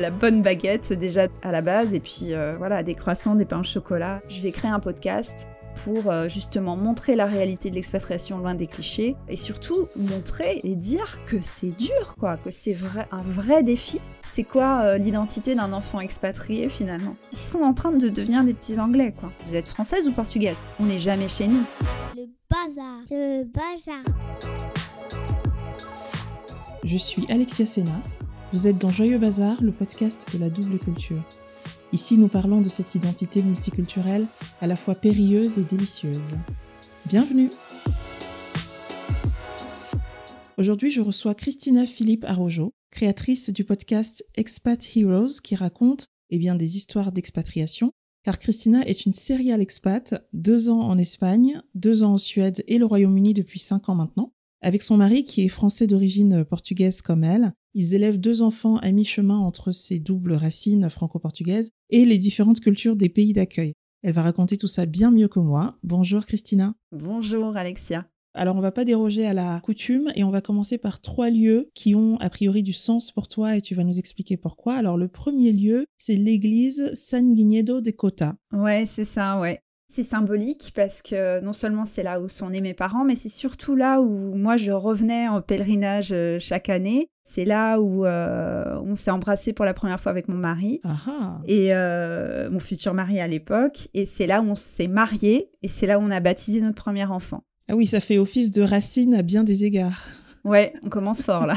la bonne baguette déjà à la base et puis euh, voilà, des croissants, des pains au chocolat. Je vais créer un podcast pour euh, justement montrer la réalité de l'expatriation loin des clichés et surtout montrer et dire que c'est dur quoi, que c'est vrai, un vrai défi. C'est quoi euh, l'identité d'un enfant expatrié finalement? Ils sont en train de devenir des petits anglais quoi. Vous êtes française ou portugaise? On n'est jamais chez nous. Le bazar. Le bazar. Je suis Alexia Sena. Vous êtes dans Joyeux Bazar, le podcast de la double culture. Ici, nous parlons de cette identité multiculturelle à la fois périlleuse et délicieuse. Bienvenue Aujourd'hui, je reçois Christina Philippe Arrojo, créatrice du podcast Expat Heroes qui raconte eh bien, des histoires d'expatriation, car Christina est une serial expat, deux ans en Espagne, deux ans en Suède et le Royaume-Uni depuis cinq ans maintenant. Avec son mari qui est français d'origine portugaise comme elle, ils élèvent deux enfants à mi-chemin entre ces doubles racines franco-portugaises et les différentes cultures des pays d'accueil. Elle va raconter tout ça bien mieux que moi. Bonjour Christina. Bonjour Alexia. Alors on va pas déroger à la coutume et on va commencer par trois lieux qui ont a priori du sens pour toi et tu vas nous expliquer pourquoi. Alors le premier lieu, c'est l'église San Guinedo de Cota. Ouais, c'est ça, ouais. C'est symbolique parce que non seulement c'est là où sont nés mes parents, mais c'est surtout là où moi je revenais en pèlerinage euh, chaque année. C'est là où euh, on s'est embrassé pour la première fois avec mon mari et euh, mon futur mari à l'époque. Et c'est là où on s'est marié et c'est là où on a baptisé notre premier enfant. Ah oui, ça fait office de racine à bien des égards. Ouais, on commence fort là.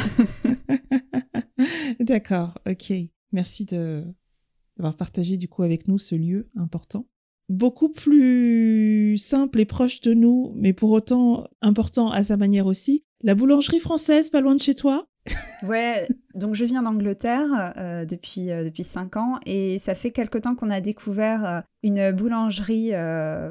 D'accord, ok. Merci d'avoir partagé du coup avec nous ce lieu important beaucoup plus simple et proche de nous, mais pour autant important à sa manière aussi. La boulangerie française, pas loin de chez toi? Ouais, donc je viens d'Angleterre euh, depuis, euh, depuis 5 ans et ça fait quelque temps qu'on a découvert euh, une boulangerie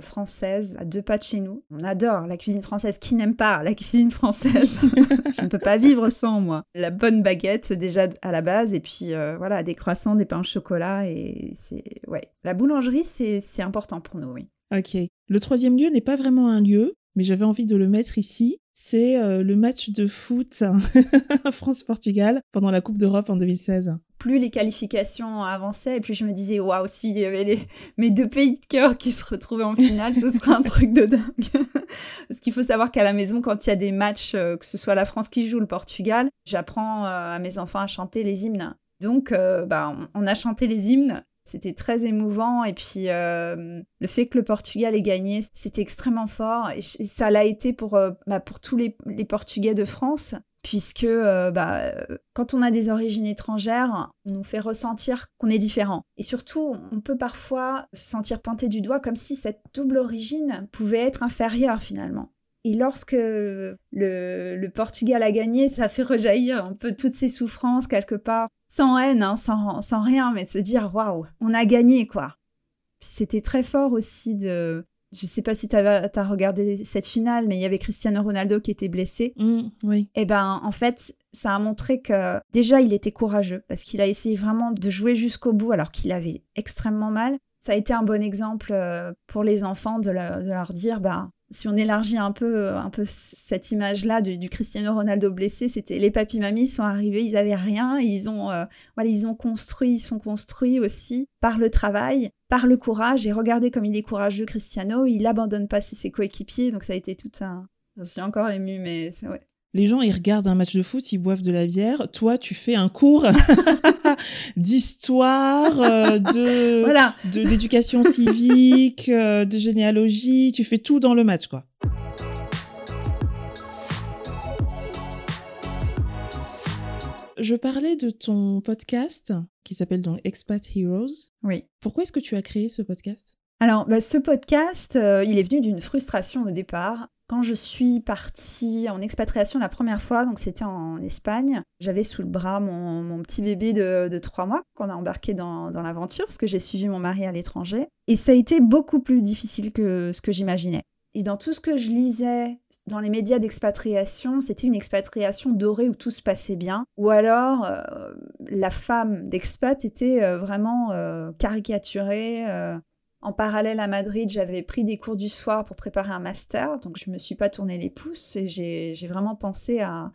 française à deux pas de chez nous. On adore la cuisine française. Qui n'aime pas la cuisine française? Je ne peux pas vivre sans moi. La bonne baguette déjà à la base et puis voilà, des croissants, des pains au chocolat et c'est... Ouais, la boulangerie c'est important pour nous, oui. Ok. Le troisième lieu n'est pas vraiment un lieu, mais j'avais envie de le mettre ici c'est euh, le match de foot France-Portugal pendant la Coupe d'Europe en 2016. Plus les qualifications avançaient, et plus je me disais, waouh, s'il y avait les... mes deux pays de cœur qui se retrouvaient en finale, ce serait un truc de dingue. Parce qu'il faut savoir qu'à la maison, quand il y a des matchs, euh, que ce soit la France qui joue ou le Portugal, j'apprends euh, à mes enfants à chanter les hymnes. Donc, bah, on a chanté les hymnes c'était très émouvant et puis euh, le fait que le Portugal ait gagné, c'était extrêmement fort et, ça l'a été pour, euh, bah, pour tous les, Portugais de France puisque euh, bah, quand on a des origines étrangères, on nous fait ressentir qu'on est différent. Et surtout, on peut parfois se sentir pointé du doigt comme si cette double origine pouvait être inférieure finalement. Et lorsque le, Portugal a gagné, ça fait rejaillir un peu toutes ces souffrances quelque part, sans haine, hein, sans, sans, rien, mais de se dire waouh, on a gagné quoi. C'était très fort aussi de. Je sais pas si tu as, regardé cette finale, mais il y avait Cristiano Ronaldo qui était blessé. Mmh, oui. Et eh ben en fait, ça a montré que déjà il était courageux parce qu'il a essayé vraiment de jouer jusqu'au bout alors qu'il avait extrêmement mal. Ça a été un bon exemple euh, pour les enfants de, de leur dire bah si on élargit un peu, un peu cette image-là du, Cristiano Ronaldo blessé, c'était les papis mamies sont arrivés, ils avaient rien, ils ont, euh, voilà, ils ont construit, ils sont construits aussi par le travail, par le courage. Et regardez comme il est courageux, Cristiano, il abandonne pas ses coéquipiers, donc ça a été tout un. Je suis encore émue, mais ouais. Les gens, ils regardent un match de foot, ils boivent de la bière. Toi, tu fais un cours d'histoire, euh, de voilà. d'éducation civique, euh, de généalogie. Tu fais tout dans le match, quoi. Je parlais de ton podcast qui s'appelle donc Expat Heroes. Oui. Pourquoi est-ce que tu as créé ce podcast? Alors, bah, ce podcast, euh, il est venu d'une frustration au départ. Quand je suis partie en expatriation la première fois, donc c'était en Espagne, j'avais sous le bras mon, petit bébé de, trois mois qu'on a embarqué dans, l'aventure parce que j'ai suivi mon mari à l'étranger. Et ça a été beaucoup plus difficile que ce que j'imaginais. Et dans tout ce que je lisais dans les médias d'expatriation, c'était une expatriation dorée où tout se passait bien. Ou alors, euh, la femme d'expat était euh, vraiment caricaturée en parallèle à Madrid, j'avais pris des cours du soir pour préparer un master, donc je ne me suis pas tourné les pouces et j'ai vraiment pensé à,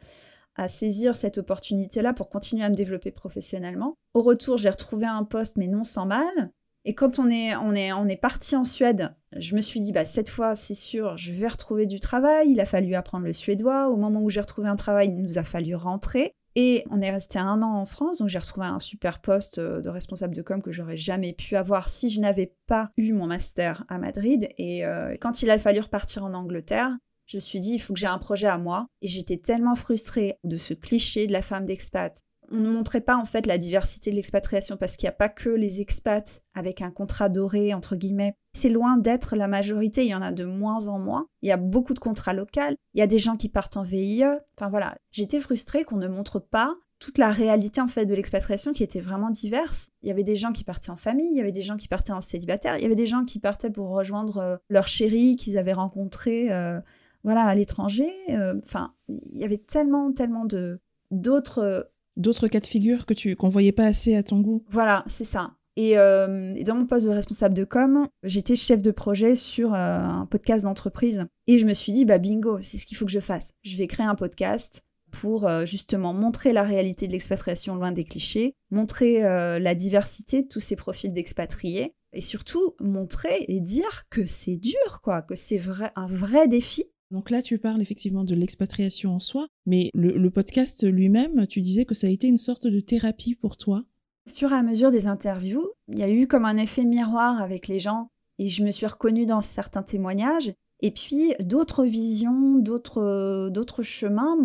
saisir cette opportunité-là pour continuer à me développer professionnellement. Au retour, j'ai retrouvé un poste, mais non sans mal. Et quand on est parti en Suède, je me suis dit, bah, cette fois, c'est sûr, je vais retrouver du travail. Il a fallu apprendre le suédois. Au moment où j'ai retrouvé un travail, il nous a fallu rentrer. Et on est resté un an en France, donc j'ai retrouvé un super poste euh, de responsable de com que j'aurais jamais pu avoir si je n'avais pas eu mon master à Madrid. Et euh, quand il a fallu repartir en Angleterre, je me suis dit, il faut que j'ai un projet à moi. Et j'étais tellement frustrée de ce cliché de la femme d'expat. On ne montrait pas en fait la diversité de l'expatriation parce qu'il n'y a pas que les expats avec un contrat doré, entre guillemets. C'est loin d'être la majorité, il y en a de moins en moins. Il y a beaucoup de contrats locaux, il y a des gens qui partent en VIE. Enfin voilà, j'étais frustrée qu'on ne montre pas toute la réalité en fait de l'expatriation qui était vraiment diverse. Il y avait des gens qui partaient en famille, il y avait des gens qui partaient en célibataire, il y avait des gens qui partaient pour rejoindre euh, leur chéri qu'ils avaient rencontré euh, voilà, à l'étranger. Euh, enfin, il y avait tellement, tellement de d'autres d'autres cas de figure que tu qu'on voyait pas assez à ton goût? Voilà, c'est ça. Et, euh, dans mon poste de responsable de com, j'étais chef de projet sur euh, un podcast d'entreprise. Et je me suis dit, bah bingo, c'est ce qu'il faut que je fasse. Je vais créer un podcast pour justement montrer la réalité de l'expatriation loin des clichés, montrer la diversité de tous ces profils d'expatriés, et surtout montrer et dire que c'est dur, quoi, que c'est vrai, un vrai défi donc là, tu parles effectivement de l'expatriation en soi, mais le, podcast lui-même, tu disais que ça a été une sorte de thérapie pour toi. Au fur et à mesure des interviews, il y a eu comme un effet miroir avec les gens et je me suis reconnue dans certains témoignages. Et puis d'autres visions, d'autres, d'autres chemins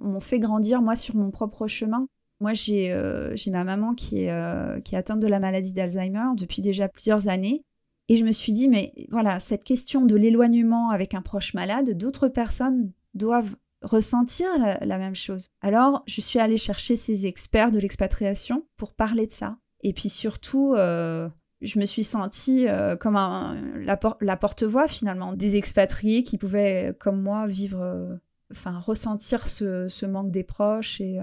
m'ont fait grandir moi sur mon propre chemin. Moi, j'ai, euh, ma maman qui est, euh, qui est atteinte de la maladie d'Alzheimer depuis déjà plusieurs années. Et je me suis dit, mais voilà, cette question de l'éloignement avec un proche malade, d'autres personnes doivent ressentir la, même chose. Alors, je suis allée chercher ces experts de l'expatriation pour parler de ça. Et puis surtout, euh, je me suis sentie euh, comme la, porte-voix finalement des expatriés qui pouvaient, comme moi, vivre, euh, ressentir ce, manque des proches. Et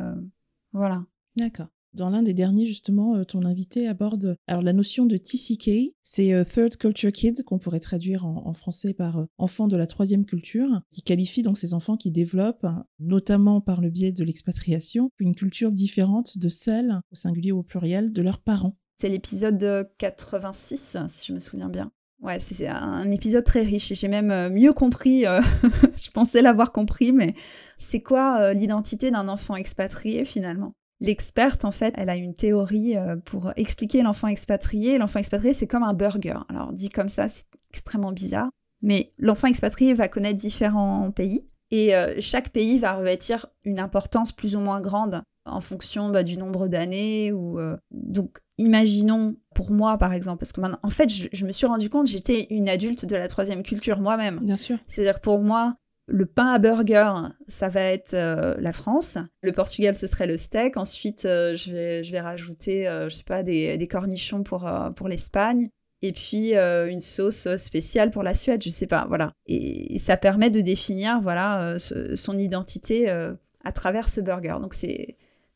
voilà. D'accord. Dans l'un des derniers, justement, euh, ton invité aborde alors la notion de TCK, c'est euh, Third Culture Kids, qu'on pourrait traduire en, français par euh, enfants de la troisième culture, qui qualifie donc ces enfants qui développent, notamment par le biais de l'expatriation, une culture différente de celle, au singulier ou au pluriel, de leurs parents. C'est l'épisode 86, si je me souviens bien. Ouais, c'est un épisode très riche et j'ai même mieux compris, je pensais l'avoir compris, mais c'est quoi l'identité d'un enfant expatrié finalement? L'experte, en fait, elle a une théorie euh, pour expliquer l'enfant expatrié. L'enfant expatrié, c'est comme un burger. Alors, dit comme ça, c'est extrêmement bizarre. Mais l'enfant expatrié va connaître différents pays. Et euh, chaque pays va revêtir une importance plus ou moins grande en fonction bah, du nombre d'années. Ou euh, Donc, imaginons pour moi, par exemple, parce que maintenant, en fait, je, je me suis rendu compte, j'étais une adulte de la troisième culture moi-même. Bien sûr. C'est-à-dire pour moi, le pain à burger, ça va être euh, la France. Le Portugal, ce serait le steak. Ensuite, euh, je, vais, je vais rajouter, euh, je sais pas, des, cornichons pour, pour l'Espagne. Et puis une sauce spéciale pour la Suède, je sais pas, voilà. Et, ça permet de définir, voilà, son identité à travers ce burger. Donc c'est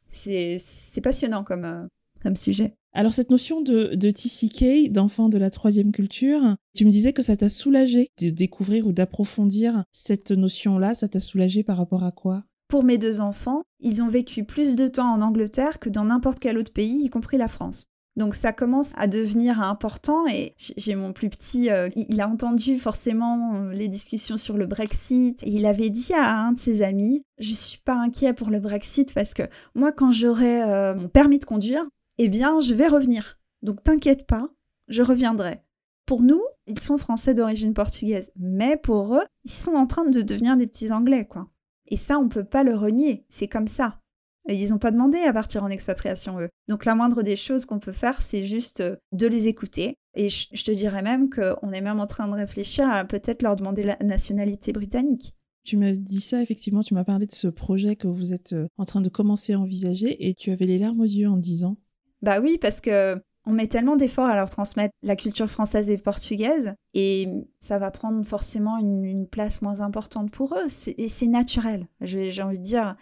c'est passionnant comme, comme sujet. Alors cette notion de, de TCK, d'enfant de la troisième culture, tu me disais que ça t'a soulagé de découvrir ou d'approfondir cette notion-là, ça t'a soulagé par rapport à quoi? Pour mes deux enfants, ils ont vécu plus de temps en Angleterre que dans n'importe quel autre pays, y compris la France. Donc ça commence à devenir important et j'ai mon plus petit, euh, il a entendu forcément euh, les discussions sur le Brexit et il avait dit à un de ses amis, je suis pas inquiet pour le Brexit parce que moi quand j'aurai euh, mon permis de conduire, eh bien, je vais revenir. Donc t'inquiète pas, je reviendrai. Pour nous, ils sont français d'origine portugaise, mais pour eux, ils sont en train de devenir des petits anglais, quoi. Et ça, on peut pas le renier, c'est comme ça. ils n'ont pas demandé à partir en expatriation, eux. Donc la moindre des choses qu'on peut faire, c'est juste euh, de les écouter. Et je, te dirais même qu'on est même en train de réfléchir à peut-être leur demander la nationalité britannique. Tu m'as dit ça, effectivement, tu m'as parlé de ce projet que vous êtes euh, en train de commencer à envisager et tu avais les larmes aux yeux en disant bah oui, parce que on met tellement d'efforts à leur transmettre la culture française et portugaise, et ça va prendre forcément une, place moins importante pour eux. Et c'est naturel. J'ai envie de dire,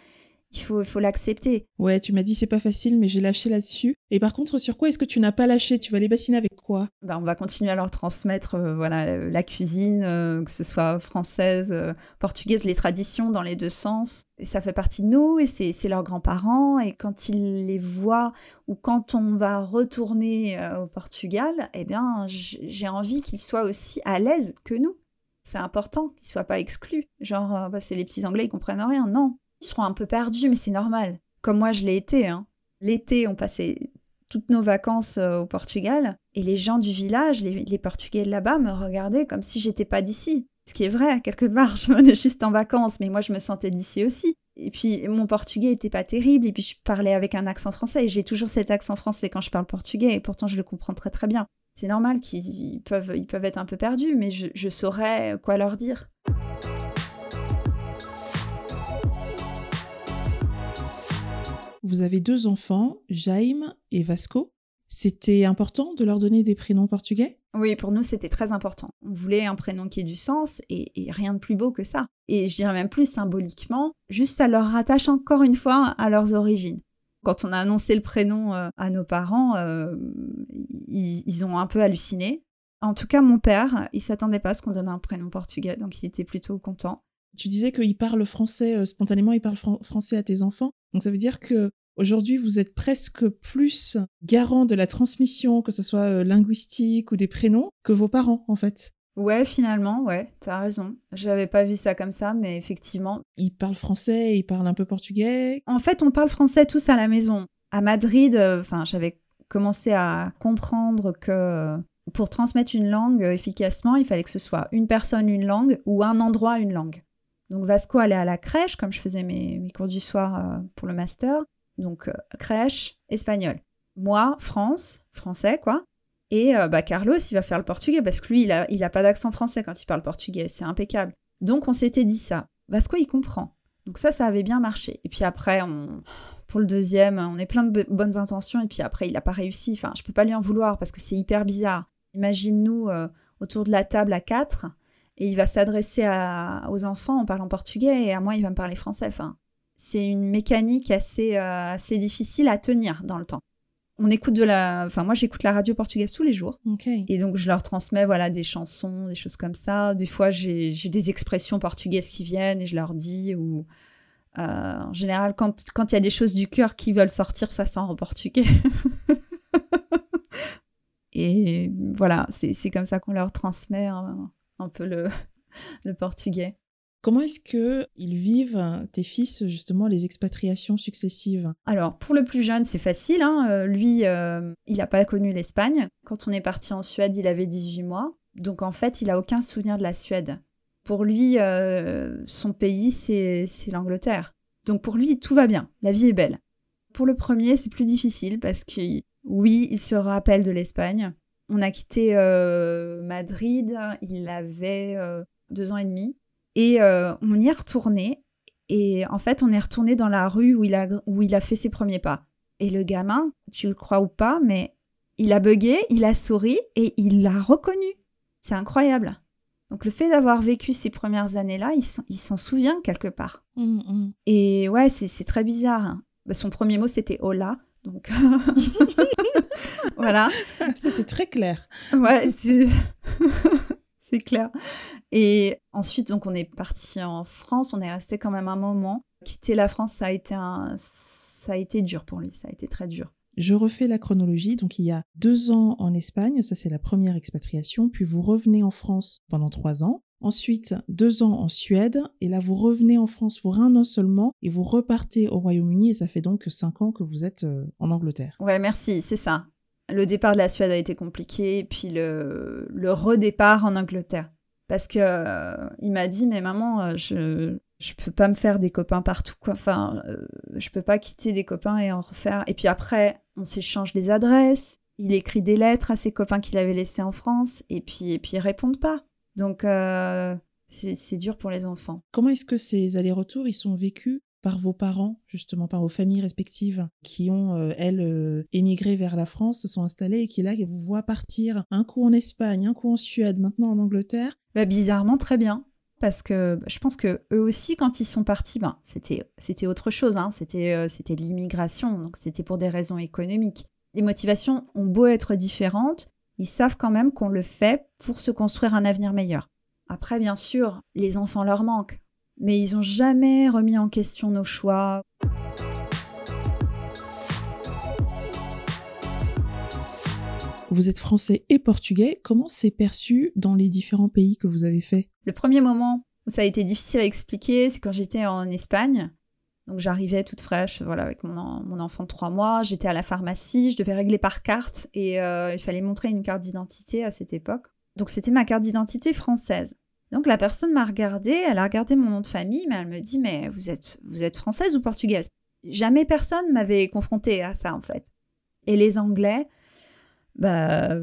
Il faut, faut l'accepter. Ouais, tu m'as dit c'est pas facile, mais j'ai lâché là-dessus. Et par contre, sur quoi est-ce que tu n'as pas lâché? Tu vas les bassiner avec quoi? Ben, On va continuer à leur transmettre euh, voilà, la cuisine, euh, que ce soit française, euh, portugaise, les traditions dans les deux sens. Et ça fait partie de nous et c'est leurs grands-parents. Et quand ils les voient ou quand on va retourner au Portugal, eh bien, j'ai envie qu'ils soient aussi à l'aise que nous. C'est important qu'ils ne soient pas exclus. Genre, bah, c'est les petits Anglais, ils comprennent rien. Non, ils seront un peu perdus, mais c'est normal. Comme moi, je l'ai été. Hein. L'été, on passait toutes nos vacances euh, au Portugal, et les gens du village, les, Portugais là-bas, me regardaient comme si j'étais pas d'ici. Ce qui est vrai, quelque part, je venais juste en vacances, mais moi je me sentais d'ici aussi. Et puis mon portugais était pas terrible, et puis je parlais avec un accent français, et j'ai toujours cet accent français quand je parle portugais, et pourtant je le comprends très très bien. C'est normal qu'ils peuvent, ils peuvent être un peu perdus, mais je, je saurais quoi leur dire. Vous avez deux enfants, Jaime et Vasco. C'était important de leur donner des prénoms portugais? Oui, pour nous, c'était très important. On voulait un prénom qui ait du sens et, rien de plus beau que ça. Et je dirais même plus symboliquement, juste ça leur rattache encore une fois à leurs origines. Quand on a annoncé le prénom euh, à nos parents, euh, ils, ont un peu halluciné. En tout cas, mon père, il s'attendait pas à ce qu'on donne un prénom portugais, donc il était plutôt content. Tu disais qu'il parle français euh, spontanément, il parle français à tes enfants. Donc ça veut dire que aujourd'hui vous êtes presque plus garant de la transmission, que ce soit euh, linguistique ou des prénoms, que vos parents en fait. Ouais, finalement, ouais, t'as raison. J'avais pas vu ça comme ça, mais effectivement. Ils parlent français, ils parlent un peu portugais. En fait, on parle français tous à la maison. À Madrid, euh, enfin, j'avais commencé à comprendre que pour transmettre une langue efficacement, il fallait que ce soit une personne, une langue ou un endroit, une langue. Donc Vasco allait à la crèche, comme je faisais mes, cours du soir euh, pour le master. Donc euh, crèche, espagnol. Moi, France, français, quoi. Et euh, bah, Carlos, il va faire le portugais parce que lui, il a, il a pas d'accent français quand il parle portugais. C'est impeccable. Donc on s'était dit ça. Vasco, il comprend. Donc ça, ça avait bien marché. Et puis après, on... pour le deuxième, on est plein de bonnes intentions. Et puis après, il n'a pas réussi. Enfin, je peux pas lui en vouloir parce que c'est hyper bizarre. Imagine-nous autour de la table à quatre et il va s'adresser aux enfants en parlant portugais et à moi il va me parler français. Enfin, c'est une mécanique assez, euh, assez difficile à tenir dans le temps. On écoute de la, enfin moi j'écoute la radio portugaise tous les jours et donc je leur transmets voilà des chansons, des choses comme ça. Des fois j'ai des expressions portugaises qui viennent et je leur dis ou euh, en général quand il y a des choses du cœur qui veulent sortir ça sort en portugais. et voilà c'est comme ça qu'on leur transmet. Hein un peu le, le portugais. Comment est-ce que ils vivent tes fils justement les expatriations successives? Alors pour le plus jeune c'est facile. Hein. Euh, lui euh, il n'a pas connu l'Espagne. Quand on est parti en Suède il avait 18 mois. Donc en fait il a aucun souvenir de la Suède. Pour lui euh, son pays c'est l'Angleterre. Donc pour lui tout va bien. La vie est belle. Pour le premier c'est plus difficile parce que oui il se rappelle de l'Espagne. On a quitté Madrid, il avait deux ans et demi, et euh, on y est retourné. Et en fait, on est retourné dans la rue où il, a, où il a fait ses premiers pas. Et le gamin, tu le crois ou pas, mais il a bugué, il a souri et il l'a reconnu. C'est incroyable. Donc le fait d'avoir vécu ces premières années-là, il s'en souvient quelque part. Mmh, mmh. Et ouais, c'est très bizarre. Hein. Bah, son premier mot, c'était hola. Donc voilà. Ça, c'est très clair. Ouais, c'est clair. Et ensuite, donc, on est parti en France. On est resté quand même un moment. Quitter la France, ça a été, un... ça a été dur pour lui. Ça a été très dur. Je refais la chronologie. Donc, il y a deux ans en Espagne, ça c'est la première expatriation. Puis vous revenez en France pendant trois ans. Ensuite, deux ans en Suède, et là vous revenez en France pour un an seulement, et vous repartez au Royaume-Uni, et ça fait donc cinq ans que vous êtes euh, en Angleterre. Ouais, merci, c'est ça. Le départ de la Suède a été compliqué, puis le, le redépart en Angleterre. Parce que euh, il m'a dit, mais maman, euh, je je peux pas me faire des copains partout, quoi. Enfin, je peux pas quitter des copains et en refaire. Et puis après, on s'échange des adresses. Il écrit des lettres à ses copains qu'il avait laissés en France, et puis et puis ils répondent pas. Donc, euh, c'est dur pour les enfants. Comment est-ce que ces allers-retours, ils sont vécus? Par vos parents, justement, par vos familles respectives, qui ont, euh, elles, euh, émigré vers la France, se sont installées et qui, là, vous voient partir un coup en Espagne, un coup en Suède, maintenant en Angleterre? Bah, Bizarrement, très bien. parce que je pense que eux aussi, quand ils sont partis, ben, c'était, c'était autre chose, hein. c'était, euh, c'était de l'immigration, donc c'était pour des raisons économiques. Les motivations ont beau être différentes, ils savent quand même qu'on le fait pour se construire un avenir meilleur. Après, bien sûr, les enfants leur manquent, mais ils n'ont jamais remis en question nos choix. Vous êtes français et portugais. Comment c'est perçu dans les différents pays que vous avez fait? Le premier moment où ça a été difficile à expliquer, c'est quand j'étais en Espagne. Donc j'arrivais toute fraîche, voilà, avec mon, enfant de trois mois. J'étais à la pharmacie, je devais régler par carte et euh, il fallait montrer une carte d'identité à cette époque. Donc c'était ma carte d'identité française. Donc la personne m'a regardé, elle a regardé mon nom de famille, mais elle me dit mais vous êtes vous êtes française ou portugaise? Jamais personne m'avait confrontée à ça en fait. Et les Anglais, bah,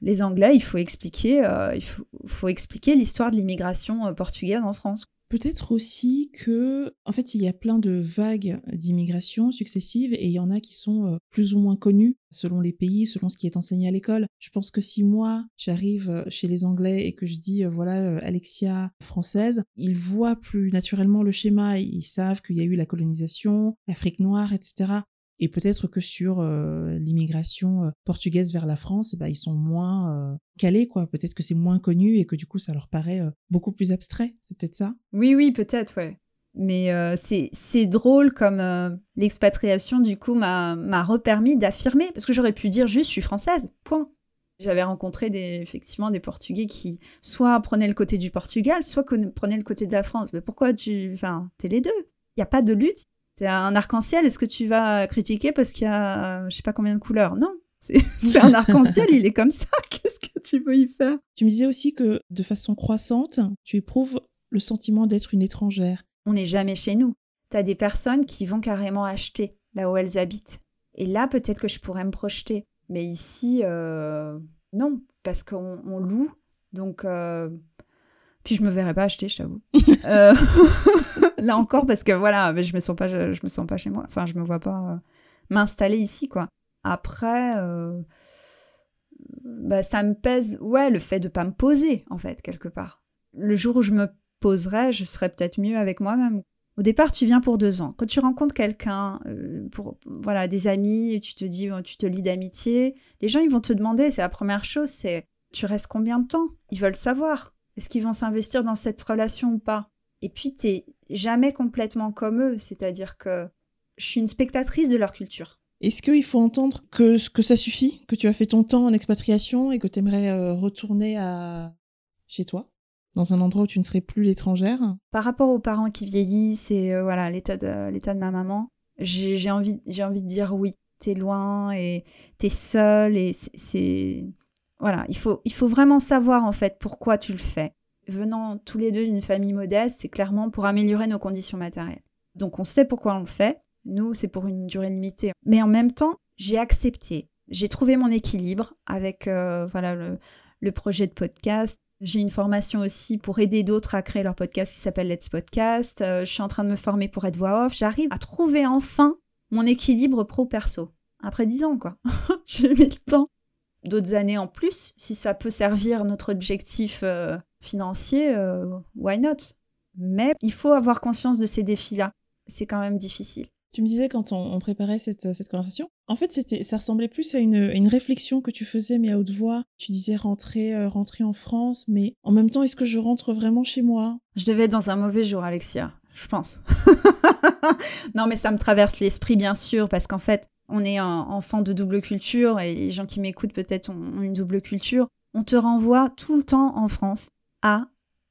les Anglais, il faut expliquer, euh, il faut, expliquer l'histoire de l'immigration euh, portugaise en France. Peut-être aussi que, en fait, il y a plein de vagues d'immigration successives et il y en a qui sont euh, plus ou moins connues selon les pays, selon ce qui est enseigné à l'école. Je pense que si moi, j'arrive chez les Anglais et que je dis, voilà, Alexia française, ils voient plus naturellement le schéma, ils savent qu'il y a eu la colonisation, l'Afrique noire, etc. Et peut-être que sur euh, l'immigration euh, portugaise vers la France, bah, ils sont moins euh, calés, quoi. Peut-être que c'est moins connu et que du coup, ça leur paraît beaucoup plus abstrait. C'est peut-être ça Oui, oui, peut-être, ouais. Mais c'est drôle comme l'expatriation, du coup, m'a repermis d'affirmer, parce que j'aurais pu dire juste, je suis française, point. J'avais rencontré des, effectivement des Portugais qui soit prenaient le côté du Portugal, soit prenaient le côté de la France. Mais pourquoi tu... Enfin, t'es les deux? Il n'y a pas de lutte, c'est un arc-en-ciel, est-ce que tu vas critiquer parce qu'il y a je sais pas combien de couleurs? Non, c'est un arc-en-ciel, il est comme ça, qu'est-ce que tu veux y faire? Tu me disais aussi que de façon croissante, tu éprouves le sentiment d'être une étrangère. On n'est jamais chez nous. Tu as des personnes qui vont carrément acheter là où elles habitent. Et là, peut-être que je pourrais me projeter. Mais ici, euh, non, parce qu'on loue. Donc, euh, puis je me verrais pas acheter, je t'avoue. Euh, là encore, parce que voilà, mais je me sens pas, je, me sens pas chez moi. Enfin, je me vois pas euh, m'installer ici, quoi. Après, euh, bah, ça me pèse, ouais, le fait de pas me poser, en fait, quelque part. Le jour où je me poserai, je serai peut-être mieux avec moi-même. Au départ, tu viens pour deux ans. Quand tu rencontres quelqu'un, pour voilà, des amis, tu te dis, tu te lis d'amitié, les gens ils vont te demander, c'est la première chose, c'est tu restes combien de temps? Ils veulent savoir. Est-ce qu'ils vont s'investir dans cette relation ou pas? Et puis, tu n'es jamais complètement comme eux, c'est-à-dire que je suis une spectatrice de leur culture. Est-ce qu'il faut entendre que, que ça suffit, que tu as fait ton temps en expatriation et que tu aimerais euh, retourner à... chez toi dans un endroit où tu ne serais plus l'étrangère? Par rapport aux parents qui vieillissent et euh, voilà l'état de l'état de ma maman, j'ai envie j'ai envie de dire oui. T'es loin et t'es seule et c'est voilà, il faut, il faut vraiment savoir en fait pourquoi tu le fais. Venant tous les deux d'une famille modeste, c'est clairement pour améliorer nos conditions matérielles. Donc on sait pourquoi on le fait. Nous, c'est pour une durée limitée. Mais en même temps, j'ai accepté. J'ai trouvé mon équilibre avec euh, voilà le, projet de podcast. J'ai une formation aussi pour aider d'autres à créer leur podcast qui s'appelle Let's Podcast. Euh, je suis en train de me former pour être voix off. J'arrive à trouver enfin mon équilibre pro-perso. Après dix ans, quoi. j'ai mis le temps d'autres années en plus, si ça peut servir notre objectif euh, financier, euh, why not? Mais il faut avoir conscience de ces défis-là. C'est quand même difficile. Tu me disais quand on, préparait cette, cette, conversation, en fait, c'était, ça ressemblait plus à une, une, réflexion que tu faisais, mais à haute voix. Tu disais rentrer, euh, rentrer en France, mais en même temps, est-ce que je rentre vraiment chez moi? Je devais être dans un mauvais jour, Alexia, je pense. non, mais ça me traverse l'esprit, bien sûr, parce qu'en fait, on est un enfant de double culture et les gens qui m'écoutent peut-être ont une double culture. On te renvoie tout le temps en France à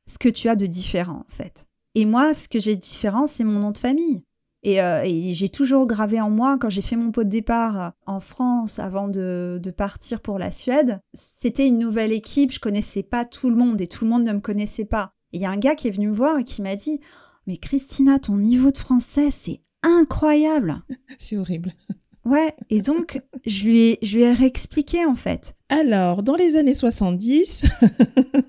ce que tu as de différent en fait. Et moi, ce que j'ai de différent, c'est mon nom de famille. Et, euh, j'ai toujours gravé en moi, quand j'ai fait mon pot de départ euh, en France avant de, partir pour la Suède, c'était une nouvelle équipe, je connaissais pas tout le monde et tout le monde ne me connaissait pas. Il y a un gars qui est venu me voir et qui m'a dit Mais Christina, ton niveau de français, c'est incroyable. c'est horrible. Ouais, et donc je lui ai, je lui ai réexpliqué en fait. Alors, dans les années 70.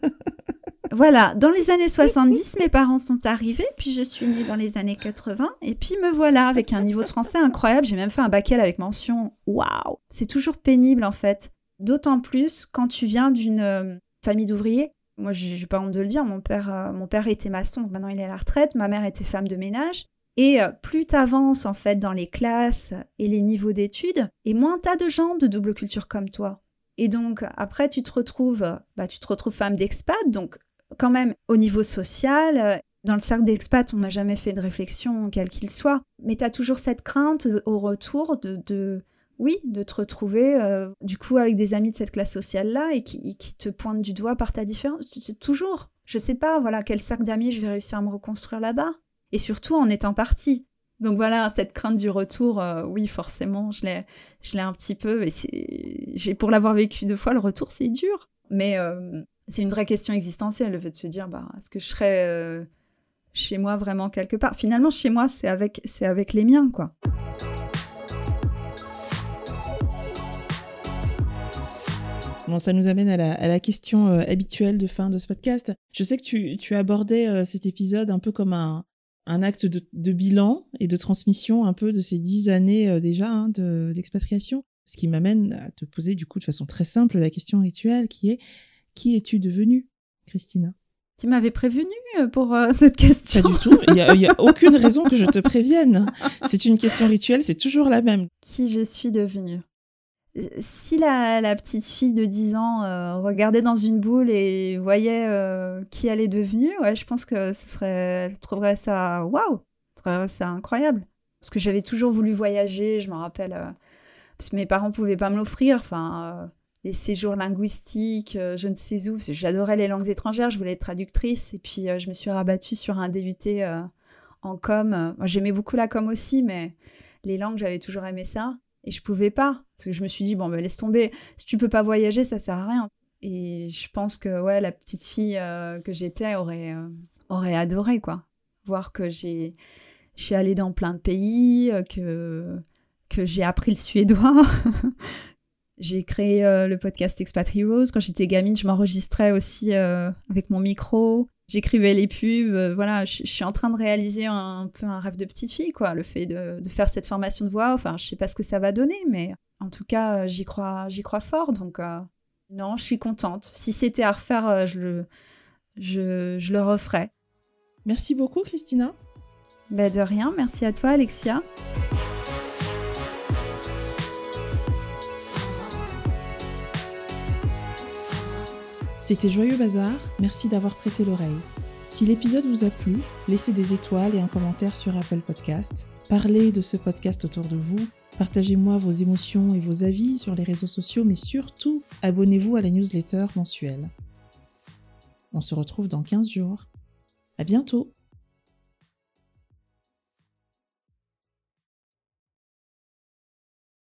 voilà, dans les années 70, mes parents sont arrivés, puis je suis née dans les années 80, et puis me voilà avec un niveau de français incroyable. J'ai même fait un bac avec mention. Waouh C'est toujours pénible en fait. D'autant plus quand tu viens d'une euh, famille d'ouvriers. Moi, j'ai pas honte de le dire, mon père, euh, mon père était maçon, maintenant il est à la retraite, ma mère était femme de ménage. Et euh, plus tu avances en fait dans les classes et les niveaux d'études, et moins tu as de gens de double culture comme toi. Et donc après tu te retrouves, bah, tu te retrouves femme d'expat, donc quand même au niveau social, dans le cercle d'expat, on n'a jamais fait de réflexion, quel qu'il soit, mais tu as toujours cette crainte au retour de oui, de te retrouver euh, du coup avec des amis de cette classe sociale-là et qui, te pointent du doigt par ta différence. C'est toujours, je sais pas, voilà, quel cercle d'amis je vais réussir à me reconstruire là-bas. Et surtout en étant partie. Donc voilà, cette crainte du retour, euh, oui, forcément, je l'ai, je l'ai un petit peu. Et pour l'avoir vécu deux fois, le retour, c'est dur. Mais euh, c'est une vraie question existentielle, le fait de se dire, bah, est-ce que je serais chez moi vraiment quelque part? Finalement, chez moi, c'est avec, c'est avec les miens, quoi. Bon, ça nous amène à la, question euh, habituelle de fin de ce podcast. Je sais que tu, tu abordais euh, cet épisode un peu comme un, un acte de, de, bilan et de transmission un peu de ces dix années euh, déjà hein, d'expatriation. ce qui m'amène à te poser du coup de façon très simple la question rituelle qui est qui es-tu devenue, Christina? Tu m'avais prévenu pour cette question. Pas du tout. Il n'y a, a, aucune raison que je te prévienne. C'est une question rituelle, c'est toujours la même. Qui je suis devenue? Si la, petite fille de 10 ans euh, regardait dans une boule et voyait euh, qui elle est devenue, ouais, je pense que ce serait, elle trouverait ça waouh, trouverait incroyable. Parce que j'avais toujours voulu voyager, je me rappelle, euh, parce que mes parents pouvaient pas me l'offrir, les séjours linguistiques, je ne sais où, j'adorais les langues étrangères, je voulais être traductrice, et puis je me suis rabattue sur un DUT en com. J'aimais beaucoup la com aussi, mais les langues, j'avais toujours aimé ça. Et je pouvais pas. Parce que je me suis dit, bon, ben, laisse tomber. Si tu peux pas voyager, ça sert à rien. Et je pense que ouais, la petite fille euh, que j'étais aurait, euh, aurait adoré, quoi. Voir que j'ai, je suis allée dans plein de pays, euh, que, que j'ai appris le suédois. j'ai créé le podcast Expat Heroes. Quand j'étais gamine, je m'enregistrais aussi avec mon micro j'écrivais les pubs. Euh, voilà, je, suis en train de réaliser un, peu un rêve de petite fille, quoi. Le fait de, faire cette formation de voix. Enfin, je sais pas ce que ça va donner, mais en tout cas, euh, j'y crois, j'y crois fort. Donc, euh, non, je suis contente. Si c'était à refaire, je le, je, je le referais. Merci beaucoup, Christina. Ben de rien. Merci à toi, Alexia. C'était Joyeux Bazar, merci d'avoir prêté l'oreille. Si l'épisode vous a plu, laissez des étoiles et un commentaire sur Apple Podcast. Parlez de ce podcast autour de vous. Partagez-moi vos émotions et vos avis sur les réseaux sociaux, mais surtout, abonnez-vous à la newsletter mensuelle. On se retrouve dans 15 jours. À bientôt!